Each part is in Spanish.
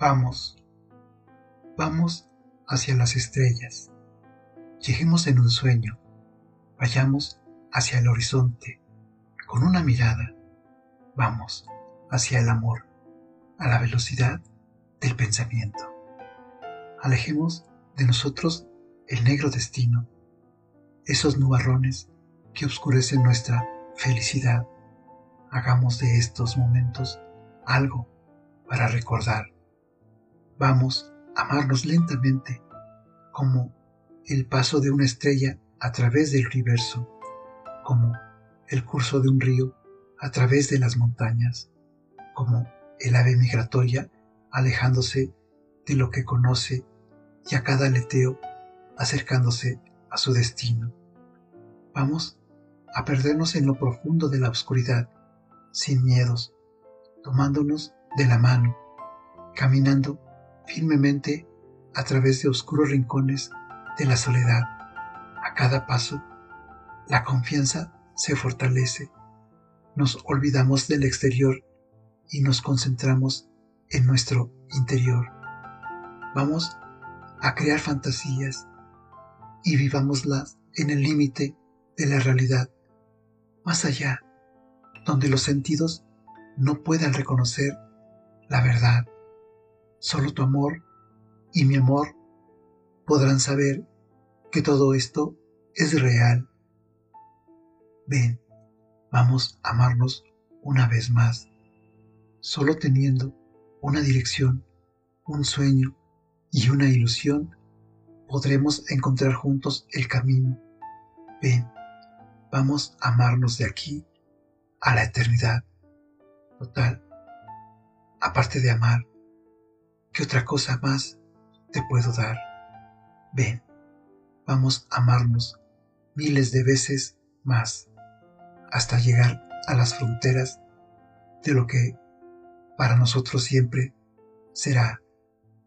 Vamos, vamos hacia las estrellas. Lleguemos en un sueño. Vayamos hacia el horizonte. Con una mirada. Vamos hacia el amor, a la velocidad del pensamiento. Alejemos de nosotros el negro destino, esos nubarrones que oscurecen nuestra felicidad. Hagamos de estos momentos algo para recordar vamos a amarnos lentamente, como el paso de una estrella a través del universo, como el curso de un río a través de las montañas, como el ave migratoria alejándose de lo que conoce y a cada aleteo acercándose a su destino. Vamos a perdernos en lo profundo de la oscuridad, sin miedos, tomándonos de la mano, caminando firmemente a través de oscuros rincones de la soledad. A cada paso, la confianza se fortalece. Nos olvidamos del exterior y nos concentramos en nuestro interior. Vamos a crear fantasías y vivámoslas en el límite de la realidad, más allá, donde los sentidos no puedan reconocer la verdad. Solo tu amor y mi amor podrán saber que todo esto es real. Ven, vamos a amarnos una vez más, solo teniendo una dirección, un sueño y una ilusión, podremos encontrar juntos el camino. Ven, vamos a amarnos de aquí a la eternidad. Total, aparte de amar, ¿Qué otra cosa más te puedo dar? Ven, vamos a amarnos miles de veces más hasta llegar a las fronteras de lo que para nosotros siempre será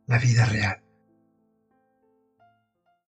la vida real.